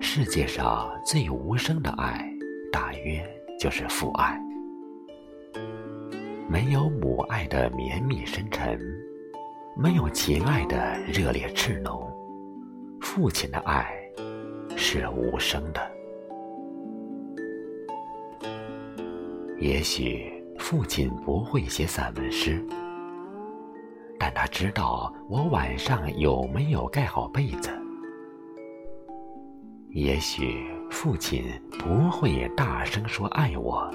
世界上最无声的爱，大约就是父爱。没有母爱的绵密深沉，没有情爱的热烈炽浓，父亲的爱是无声的。也许父亲不会写散文诗，但他知道我晚上有没有盖好被子。也许父亲不会大声说爱我，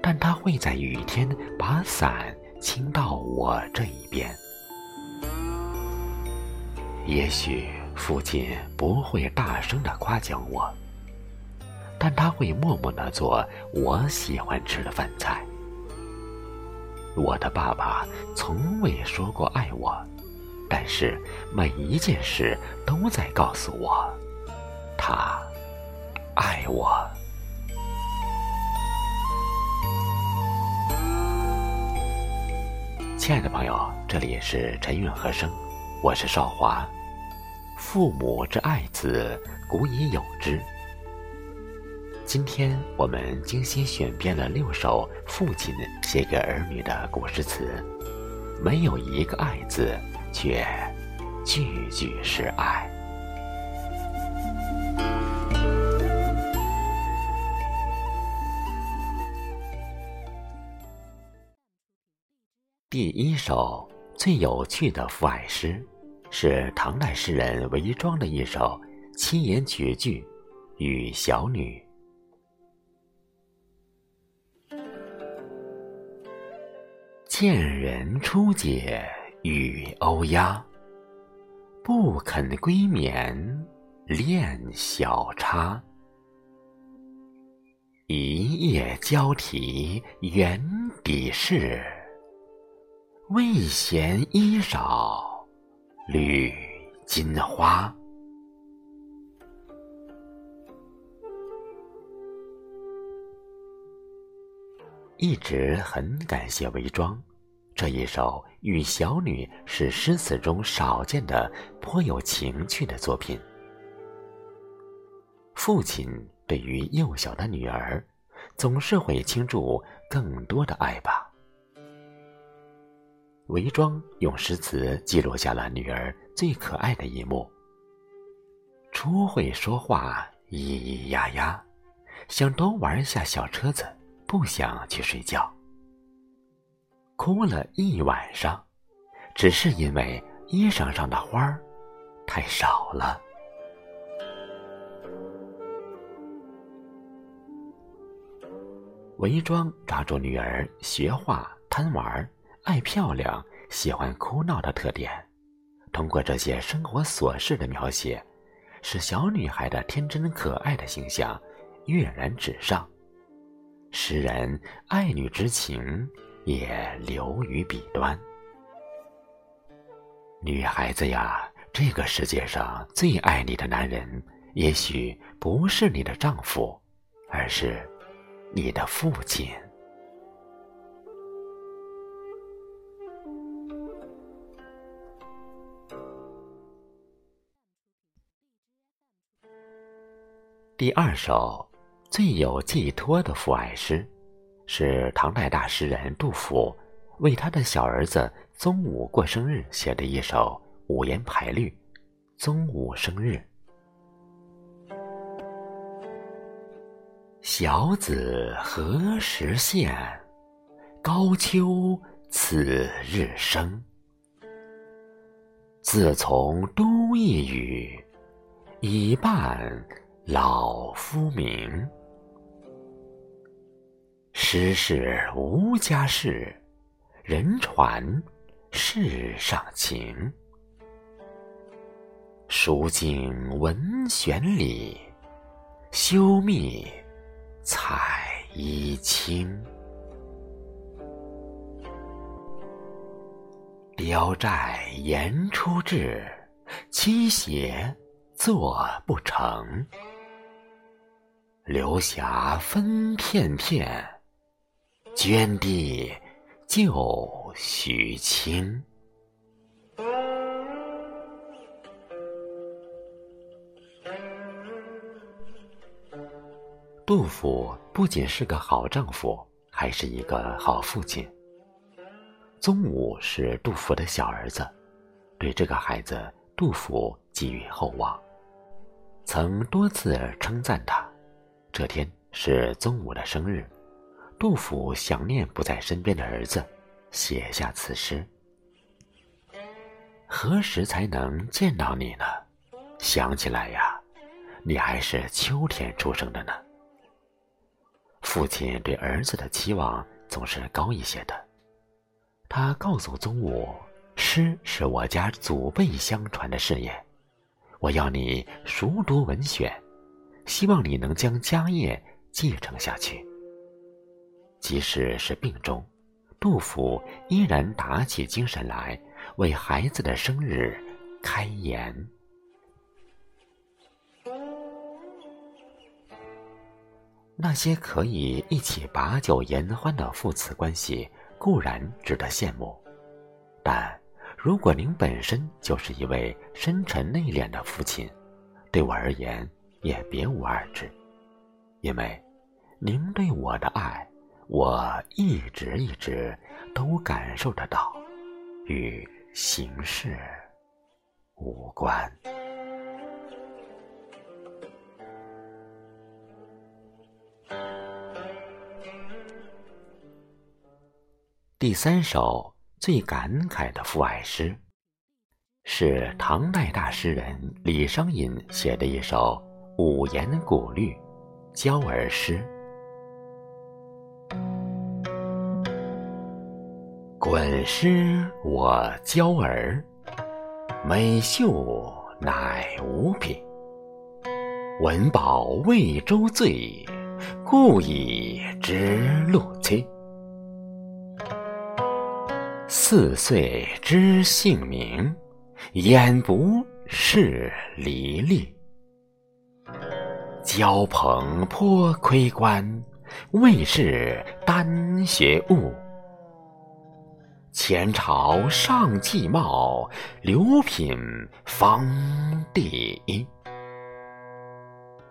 但他会在雨天把伞倾到我这一边。也许父亲不会大声的夸奖我，他会默默的做我喜欢吃的饭菜。我的爸爸从未说过爱我，但是每一件事都在告诉我。他爱我，亲爱的朋友，这里是陈韵和声，我是少华。父母之爱子，古已有之。今天我们精心选编了六首父亲写给儿女的古诗词，没有一个爱字，却句句是爱。第一首最有趣的父爱诗，是唐代诗人韦庄的一首七言绝句《与小女》。见人初解与欧鸦，不肯归眠恋小叉。一夜交啼圆笔势。未嫌衣少绿金花。一直很感谢韦庄，这一首《与小女》是诗词中少见的颇有情趣的作品。父亲对于幼小的女儿，总是会倾注更多的爱吧。韦庄用诗词记录下了女儿最可爱的一幕：初会说话，咿咿呀呀，想多玩一下小车子，不想去睡觉。哭了一晚上，只是因为衣裳上的花儿太少了。韦庄抓住女儿学画、贪玩。爱漂亮、喜欢哭闹的特点，通过这些生活琐事的描写，使小女孩的天真可爱的形象跃然纸上，诗人爱女之情也流于笔端。女孩子呀，这个世界上最爱你的男人，也许不是你的丈夫，而是你的父亲。第二首最有寄托的父爱诗，是唐代大诗人杜甫为他的小儿子宗武过生日写的一首五言排律《宗武生日》。小子何时现？高秋此日生。自从都邑宇，已伴。老夫名，诗是无家事，人传世上情。书尽文选理，休密彩衣轻。雕寨言出志，妻写作不成。流霞分片片，捐地救许清。杜甫不仅是个好丈夫，还是一个好父亲。宗武是杜甫的小儿子，对这个孩子，杜甫寄予厚望，曾多次称赞他。这天是宗武的生日，杜甫想念不在身边的儿子，写下此诗：“何时才能见到你呢？想起来呀，你还是秋天出生的呢。”父亲对儿子的期望总是高一些的。他告诉宗武：“诗是我家祖辈相传的事业，我要你熟读文选，希望你能将家业继承下去。”即使是病中，杜甫依然打起精神来为孩子的生日开言。那些可以一起把酒言欢的父子关系。固然值得羡慕，但如果您本身就是一位深沉内敛的父亲，对我而言也别无二致，因为您对我的爱，我一直一直都感受得到，与形式无关。第三首最感慨的父爱诗，是唐代大诗人李商隐写的一首五言古律《娇儿诗》。滚湿我娇儿，美秀乃五品。文保魏州醉，故以知路期。四岁知姓名，眼不识离离。交朋颇窥观，未是丹学物。前朝上继茂，留品方第一。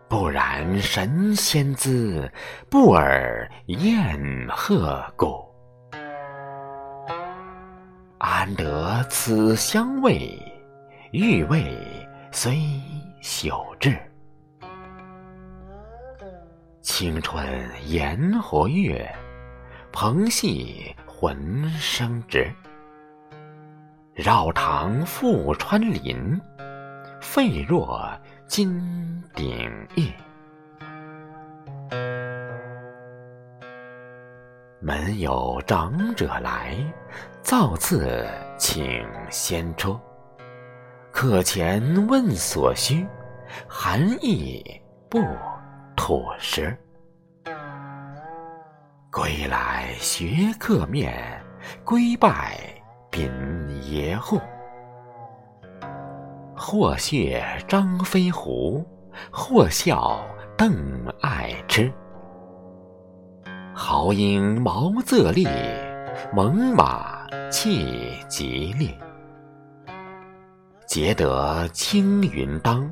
不然神仙姿，不尔燕鹤骨。安得此香味？欲味虽朽质。青春颜活跃，朋戏浑生枝。绕堂复穿林，废若金鼎玉。门有长者来，造次请先出。客前问所需，含义不吐实。归来学客面，归拜宾爷户。或谑张飞狐，或笑邓艾痴。豪英毛泽立，猛马气吉利。捷得青云当，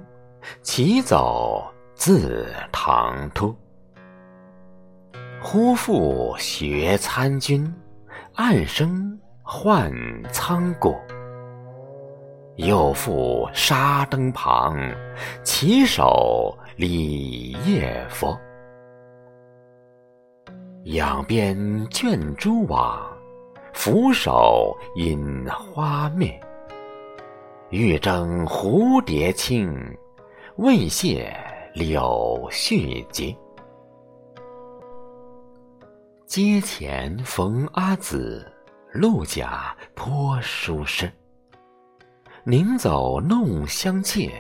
齐走自唐突。忽复学参军，暗生换仓谷。又复沙灯旁，起手礼业佛。仰边卷蛛网，俯首饮花灭。欲争蝴蝶轻，未谢柳絮结。阶前逢阿姊，路甲颇舒适。宁走弄香切，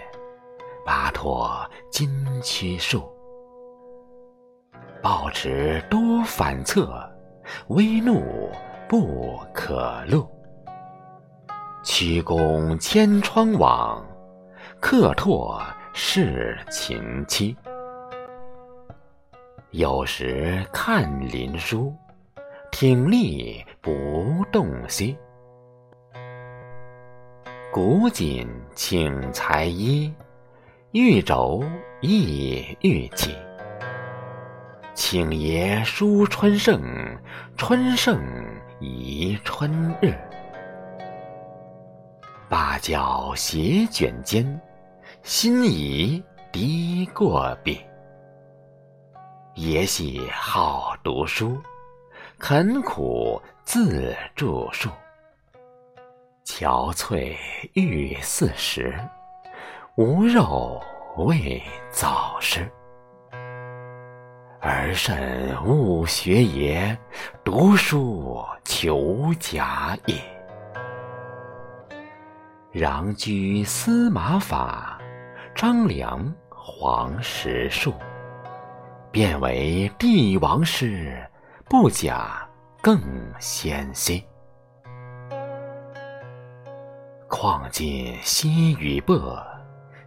拔脱金曲树。抱持多反侧，微怒不可露。曲肱千窗网，客拓是秦期。有时看林书，挺立不动心。古锦请裁衣，玉轴意玉器。请爷书春盛，春盛宜春日。八角斜卷间，心疑低过笔。爷喜好读书，肯苦自著述。憔悴欲四十，无肉未早食。儿慎勿学爷，读书求甲也。攘居司马法，张良黄石树。变为帝王师，不假更先心。况今西雨薄，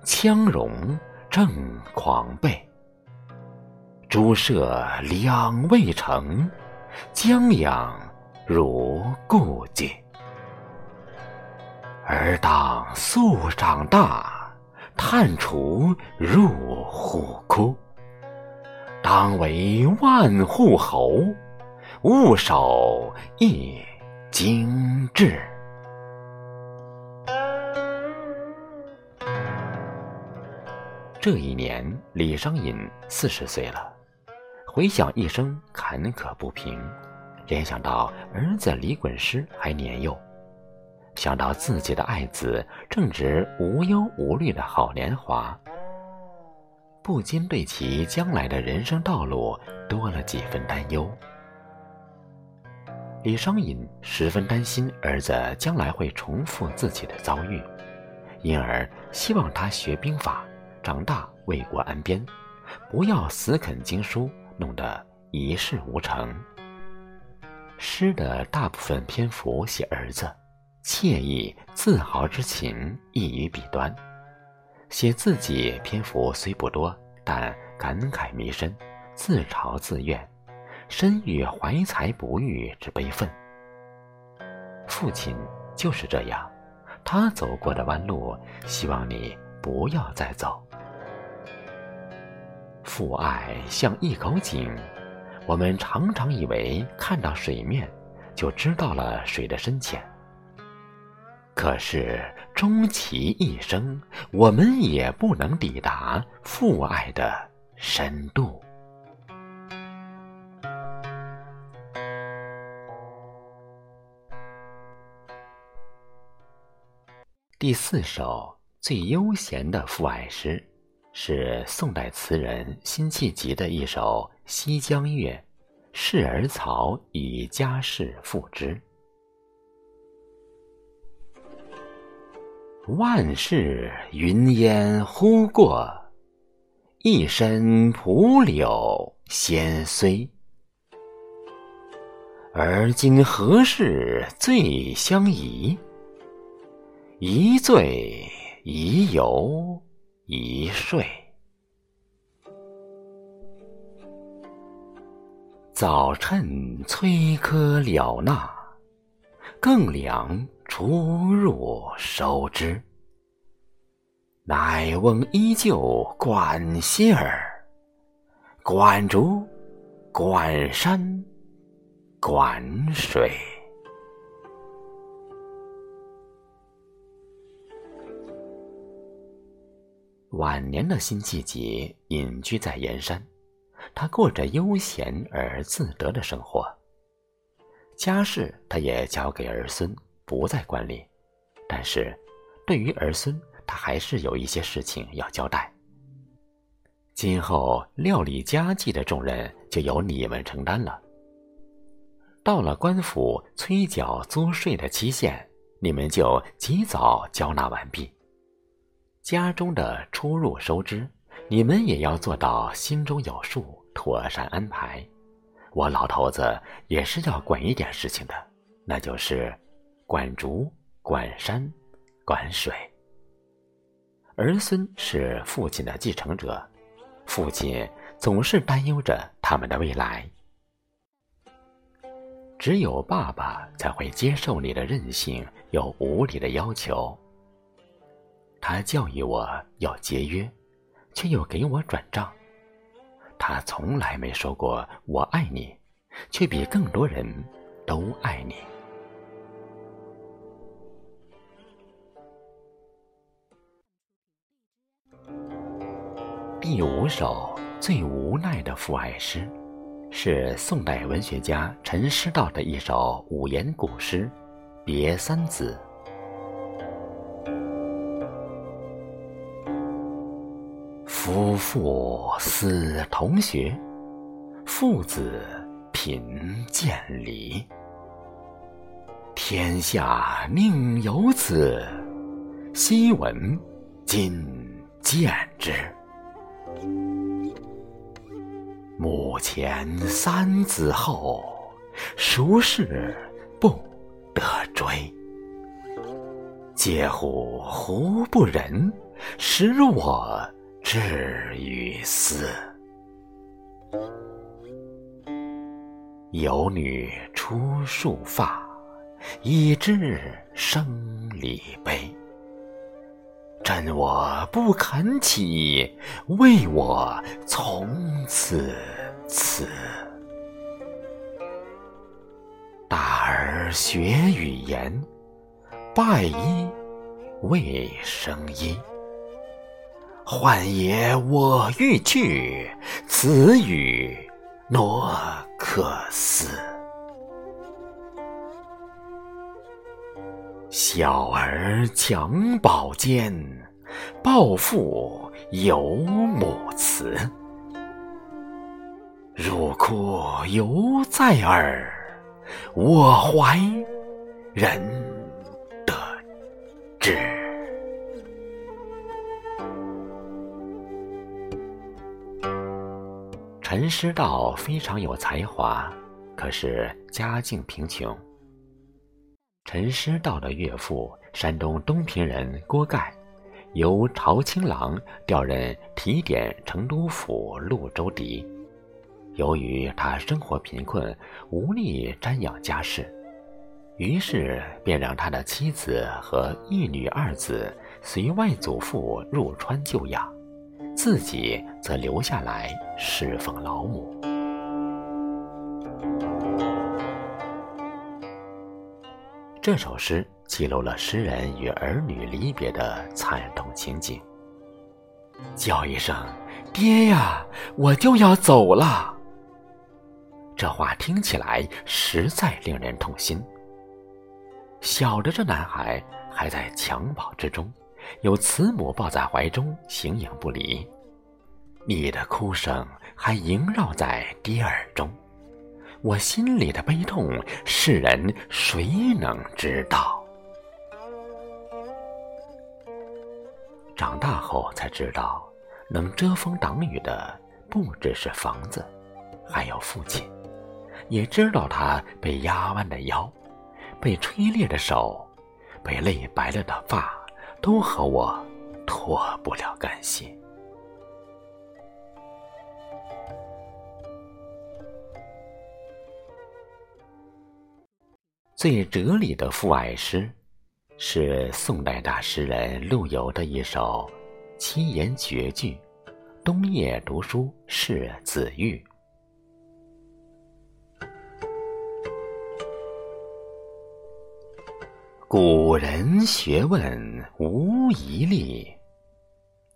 羌戎正狂悖。诸舍两未成，将养如故境。儿当速长大，探除入虎窟。当为万户侯，务守一京志。这一年，李商隐四十岁了。回想一生坎坷不平，联想到儿子李衮师还年幼，想到自己的爱子正值无忧无虑的好年华。不禁对其将来的人生道路多了几分担忧。李商隐十分担心儿子将来会重复自己的遭遇，因而希望他学兵法，长大为国安边，不要死啃经书，弄得一事无成。诗的大部分篇幅写儿子，惬意自豪之情溢于笔端。写自己篇幅虽不多，但感慨弥深，自嘲自怨，深遇怀才不遇之悲愤。父亲就是这样，他走过的弯路，希望你不要再走。父爱像一口井，我们常常以为看到水面，就知道了水的深浅。可是，终其一生，我们也不能抵达父爱的深度。第四首最悠闲的父爱诗，是宋代词人辛弃疾的一首《西江月·示儿曹以家事赋之》。万事云烟忽过，一身蒲柳先衰。而今何事最相宜？一醉一游一睡。早趁崔柯了那，更凉。出入收之，乃翁依旧管歇儿，管竹，管山，管水。晚年的辛弃疾隐居在盐山，他过着悠闲而自得的生活，家事他也交给儿孙。不再管理，但是，对于儿孙，他还是有一些事情要交代。今后料理家计的重任就由你们承担了。到了官府催缴租税的期限，你们就及早交纳完毕。家中的出入收支，你们也要做到心中有数，妥善安排。我老头子也是要管一点事情的，那就是。管竹，管山，管水。儿孙是父亲的继承者，父亲总是担忧着他们的未来。只有爸爸才会接受你的任性又无理的要求。他教育我要节约，却又给我转账。他从来没说过“我爱你”，却比更多人都爱你。第五首最无奈的父爱诗，是宋代文学家陈师道的一首五言古诗《别三子》。夫妇思同学，父子贫贱离。天下宁有此？昔闻今见之。母前三子后，孰是不得追？嗟乎胡不仁，使我至于斯。有女出束发，以知生离悲。朕我不肯起，为我从此辞。大儿学语言，拜衣为生医。患也我欲去，此语诺可思。小儿襁褓间，抱父犹母慈。入哭犹在耳，我怀人得志。陈师道非常有才华，可是家境贫穷。陈师道的岳父，山东东平人郭盖，由朝清郎调任提点成都府潞州狄。由于他生活贫困，无力瞻仰家事，于是便让他的妻子和一女二子随外祖父入川就养，自己则留下来侍奉老母。这首诗记录了诗人与儿女离别的惨痛情景。叫一声“爹呀”，我就要走了。这话听起来实在令人痛心。晓得这男孩还在襁褓之中，有慈母抱在怀中，形影不离。你的哭声还萦绕在爹耳中。我心里的悲痛，世人谁能知道？长大后才知道，能遮风挡雨的不只是房子，还有父亲。也知道他被压弯的腰，被吹裂的手，被累白了的发，都和我脱不了干系。最哲理的父爱诗，是宋代大诗人陆游的一首七言绝句《冬夜读书是子玉》。古人学问无遗力，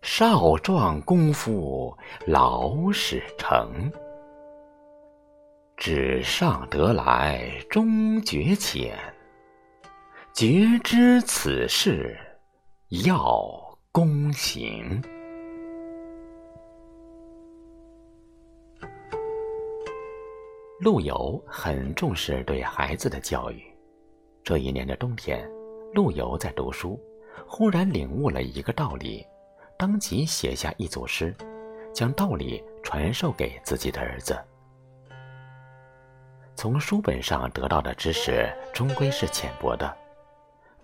少壮功夫老始成。纸上得来终觉浅，绝知此事要躬行。陆游很重视对孩子的教育。这一年的冬天，陆游在读书，忽然领悟了一个道理，当即写下一组诗，将道理传授给自己的儿子。从书本上得到的知识终归是浅薄的，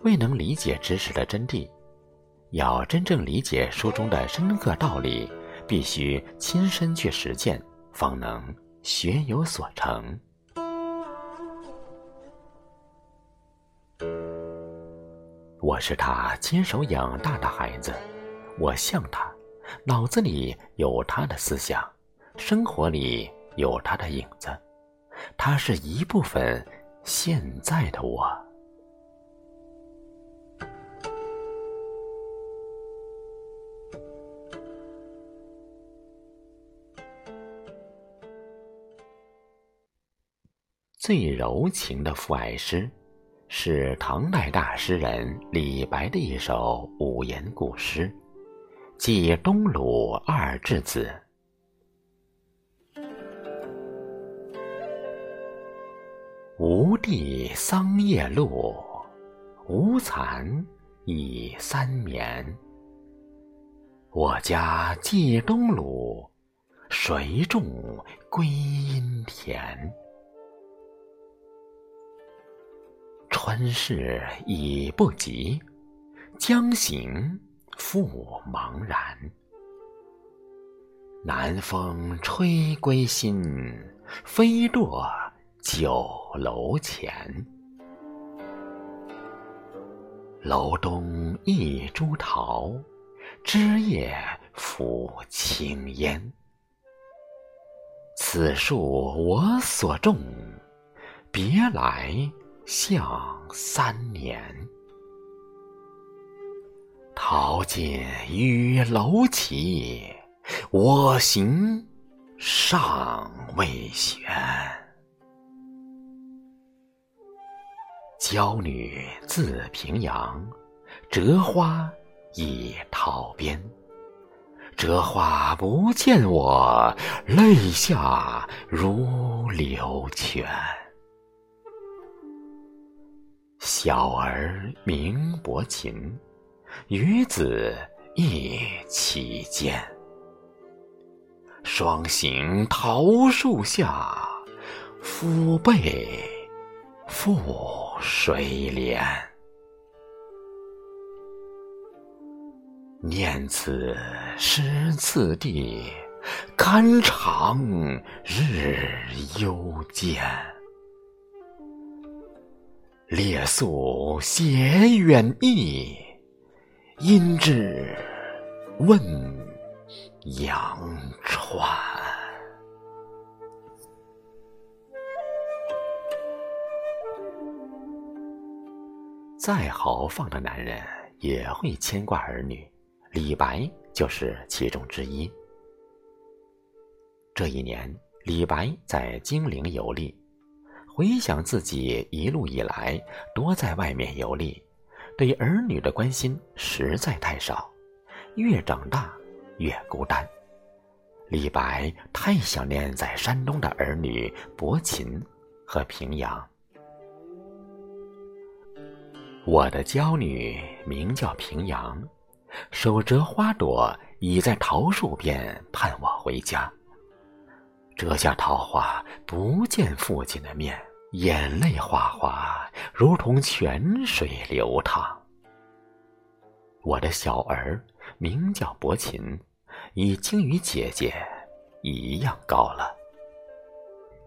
未能理解知识的真谛。要真正理解书中的深刻道理，必须亲身去实践，方能学有所成。我是他亲手养大的孩子，我像他，脑子里有他的思想，生活里有他的影子，他是一部分现在的我。最柔情的父爱诗。是唐代大诗人李白的一首五言古诗，《寄东鲁二稚子》。无地桑叶落，无蚕已三眠。我家寄东鲁，谁种归阴田？春事已不及，将行复茫然。南风吹归心，飞落酒楼前。楼东一株桃，枝叶浮青烟。此树我所种，别来。向三年，桃尽雨楼起，我行尚未悬。娇女自平阳，折花倚桃边。折花不见我，泪下如流泉。小儿名伯禽，与子一其间。双行桃树下，夫背覆水帘。念此诗次第，肝肠日忧艰。列宿斜远意，因之问阳川。再豪放的男人也会牵挂儿女，李白就是其中之一。这一年，李白在金陵游历。回想自己一路以来多在外面游历，对儿女的关心实在太少，越长大越孤单。李白太想念在山东的儿女伯禽和平阳。我的娇女名叫平阳，手折花朵，倚在桃树边盼我回家。折下桃花，不见父亲的面，眼泪哗哗，如同泉水流淌。我的小儿名叫伯禽，已经与姐姐一样高了。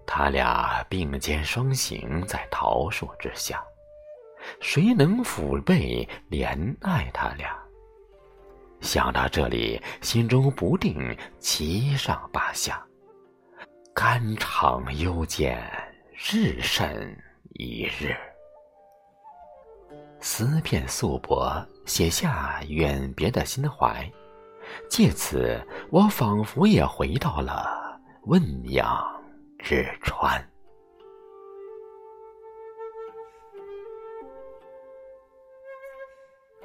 他俩并肩双行在桃树之下，谁能抚背怜爱他俩？想到这里，心中不定七上八下。肝肠幽间，日甚一日。思片素帛，写下远别的心怀。借此，我仿佛也回到了汶阳之川。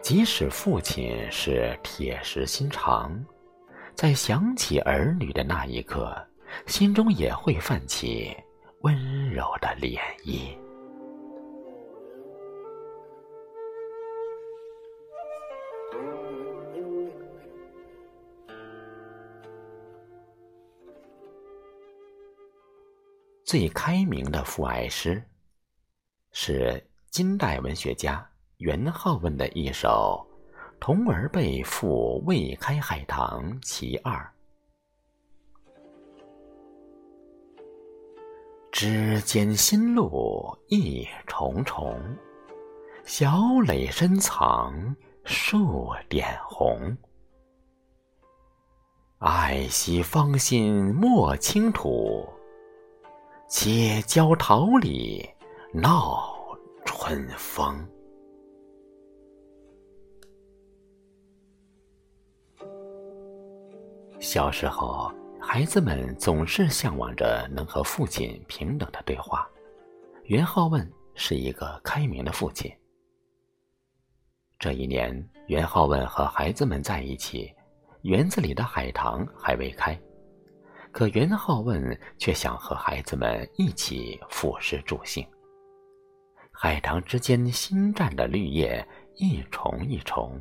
即使父亲是铁石心肠，在想起儿女的那一刻。心中也会泛起温柔的涟漪。最开明的父爱诗，是金代文学家元好问的一首童儿背赋未开海棠其二。只见新露一重重小磊深藏数点红。爱惜芳心莫倾吐且教桃李闹春风。小时候，孩子们总是向往着能和父亲平等的对话。袁浩问是一个开明的父亲。这一年，袁浩问和孩子们在一起。园子里的海棠还未开，可袁浩问却想和孩子们一起俯视助兴。海棠之间新绽的绿叶一重一重，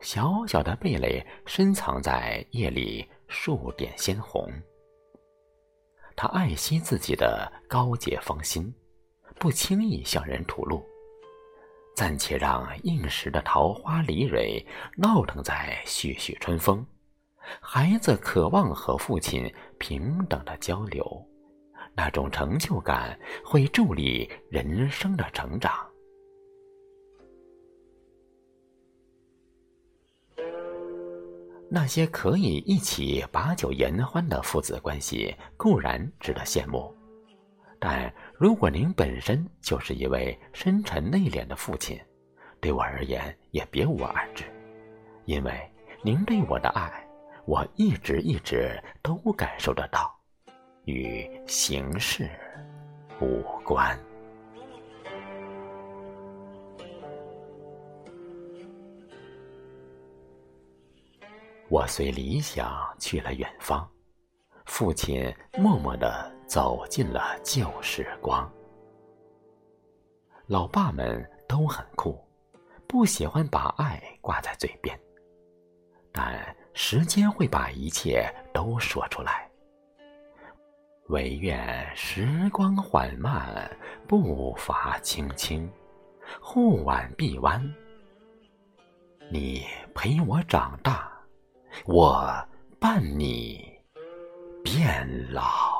小小的蓓蕾深藏在叶里数点鲜红。他爱惜自己的高洁芳心，不轻易向人吐露，暂且让应时的桃花李蕊闹腾在煦煦春风。孩子渴望和父亲平等的交流，那种成就感会助力人生的成长。那些可以一起把酒言欢的父子关系固然值得羡慕，但如果您本身就是一位深沉内敛的父亲，对我而言也别无二致，因为您对我的爱。我一直一直都感受得到，与形式无关。我随理想去了远方，父亲默默的走进了旧时光。老爸们都很酷，不喜欢把爱挂在嘴边，但。时间会把一切都说出来。唯愿时光缓慢，步伐轻轻，护腕臂弯。你陪我长大，我伴你变老。